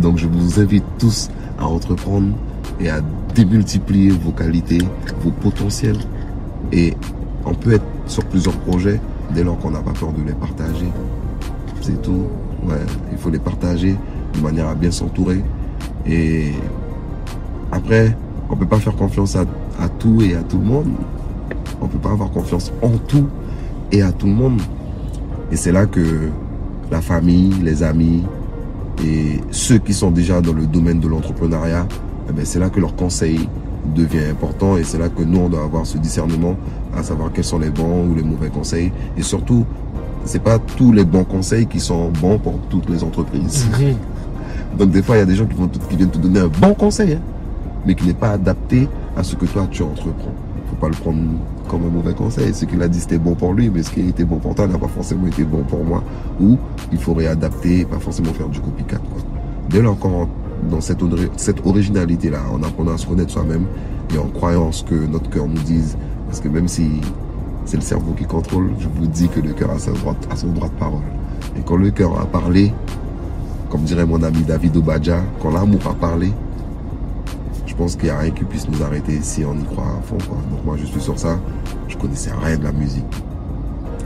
Donc je vous invite tous à entreprendre et à démultiplier vos qualités, vos potentiels. Et on peut être sur plusieurs projets dès lors qu'on n'a pas peur de les partager. C'est tout. Ouais, il faut les partager de manière à bien s'entourer. Et après, on peut pas faire confiance à, à tout et à tout le monde. On peut pas avoir confiance en tout et à tout le monde. Et c'est là que la famille, les amis et ceux qui sont déjà dans le domaine de l'entrepreneuriat, eh ben, c'est là que leur conseil devient important et c'est là que nous, on doit avoir ce discernement à savoir quels sont les bons ou les mauvais conseils. Et surtout, c'est pas tous les bons conseils qui sont bons pour toutes les entreprises. Donc des fois, il y a des gens qui, vont te- qui viennent te donner un bon conseil, hein, mais qui n'est pas adapté à ce que toi tu entreprends. Pas le prendre comme un mauvais conseil. Ce qu'il a dit c'était bon pour lui, mais ce qui a été bon pour toi n'a pas forcément été bon pour moi. Ou il faut réadapter, pas forcément faire du copycat. Quoi. Dès lors qu'on dans cette, ori- cette originalité-là, en apprenant à se connaître soi-même et en croyant ce que notre cœur nous dise, parce que même si c'est le cerveau qui contrôle, je vous dis que le cœur a son droit, de parole. Et quand le cœur a parlé, comme dirait mon ami David Obadja, quand l'amour a parlé, je pense qu'il n'y a rien qui puisse nous arrêter si on y croit à fond. Quoi. Donc moi je suis sur ça, je connaissais rien de la musique.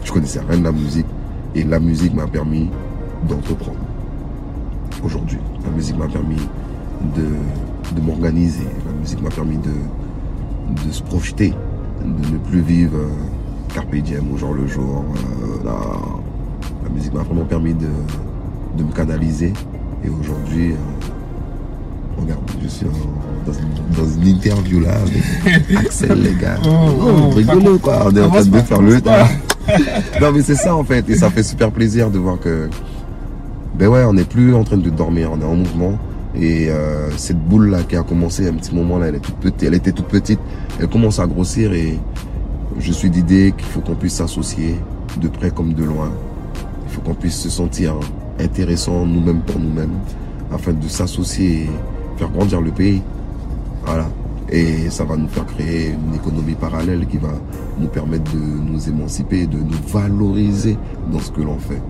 Je connaissais rien de la musique et la musique m'a permis d'entreprendre. Aujourd'hui, la musique m'a permis de, m'organiser, la musique m'a permis de, se projeter, de ne plus vivre euh, carpe diem au jour le jour. euh, la, musique m'a vraiment permis de, me canaliser et aujourd'hui, euh, regarde, je suis en- dans, une, dans une interview là avec Axel les gars. Oh, Oh, oh, rigolo quoi, on est en train de faire le tas. Non mais c'est ça en fait et ça fait super plaisir de voir que ben ouais on n'est plus en train de dormir, on est en mouvement et euh, cette boule là qui a commencé à un petit moment là, elle est toute petite, elle était toute petite, elle commence à grossir et je suis d'idée qu'il faut qu'on puisse s'associer de près comme de loin. Il faut qu'on puisse se sentir intéressant nous-mêmes pour nous-mêmes afin de s'associer et faire grandir le pays. Voilà. Et ça va nous faire créer une économie parallèle qui va nous permettre de nous émanciper, de nous valoriser dans ce que l'on fait.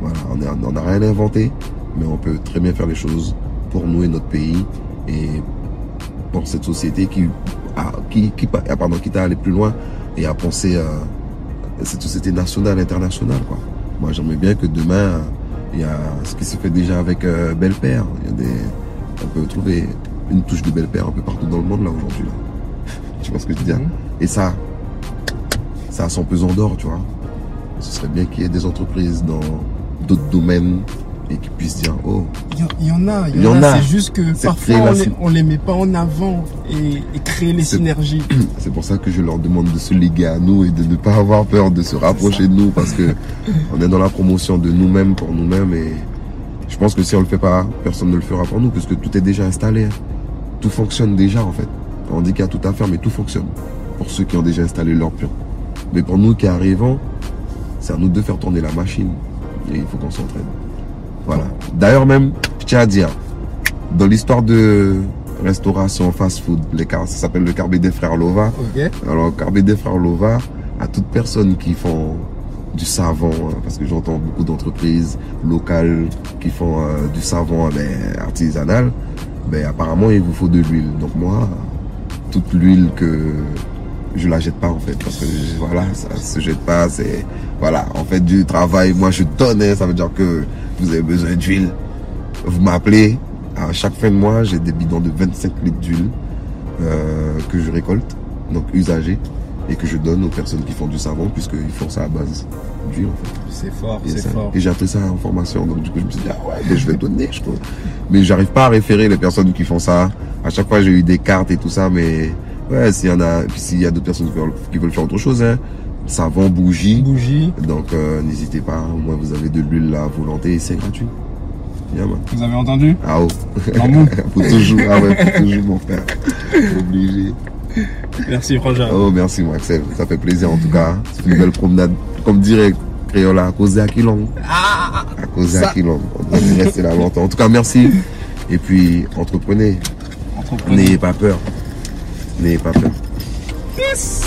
Voilà, on n'a rien inventé, mais on peut très bien faire les choses pour nous et notre pays et pour cette société qui, a, qui, ah, pardon, qui t'a allé plus loin et à penser à cette société nationale, internationale. Moi, j'aimerais bien que demain, il y a ce qui se fait déjà avec euh, Belle Père. Il y a des, on peut trouver une touche de Belle Père un peu partout dans le monde là aujourd'hui. Là. tu vois ce que je veux dire? Mhm. Et ça, ça a son pesant d'or, tu vois. Ce serait bien qu'il y ait des entreprises dans d'autres domaines et qui puissent dire, oh, Il y, en- a, il y, en a. a. C'est juste que parfois on on les met pas en avant et, et créer les synergies. C'est pour ça que je leur demande de se liguer à nous et de ne pas avoir peur de se rapprocher de nous parce que on est dans la promotion de nous-mêmes pour nous-mêmes et je pense que si on le fait pas, personne ne le fera pour nous parce que tout est déjà installé. Tout fonctionne déjà en fait. On dit qu'il y a tout à faire mais tout fonctionne pour ceux qui ont déjà installé leur pion. Mais pour nous qui arrivons, c'est à nous de faire tourner la machine et il faut qu'on s'entraîne. Voilà. D'ailleurs même, je tiens à dire, dans l'histoire de restauration fast-food, ça s'appelle le Carbé des Frères Lova. Alors, Carbé des Frères Lova, à toute personne qui font du savon, hein, parce que j'entends beaucoup d'entreprises locales qui font euh, du savon euh, ben, artisanal, ben, apparemment il vous faut de l'huile. Donc moi, toute l'huile que je la jette pas en fait, parce que voilà, ça se jette pas, c'est voilà, en fait du travail, moi je donne, hein, ça veut dire que vous avez besoin d'huile, vous m'appelez, à chaque fin de mois j'ai des bidons de 25 litres d'huile euh, que je récolte, donc usagés, et que je donne aux personnes qui font du savon, puisqu'ils font ça à base d'huile en fait. C'est fort, Et, c'est fort. et j'ai appris ça en formation, donc du coup je me suis dit, ah ouais, mais je vais donner, je crois. Mais j'arrive pas à référer les personnes qui font ça. À chaque fois j'ai eu des cartes et tout ça, mais ouais, s'il y en a, puis s'il y a d'autres personnes qui veulent, qui veulent faire autre chose, hein, savon, bougie, Bougie. donc euh, n'hésitez pas, au moins vous avez de l'huile à volonté et c'est gratuit. Bien, man. Vous avez entendu? Ah oh, faut toujours, ah ouais, faut toujours mon frère. Obligé. Merci Roger. Oh, merci, Maxel. Ça fait plaisir, en tout cas. C'est une belle promenade. Comme dirait Créola, à causer à Quilong. Ah, À causer à Ça. Quilong. On devrait rester là longtemps. En tout cas, merci. Et puis, entreprenez. entrepreneur. N'ayez pas peur. N'ayez pas peur. Yes.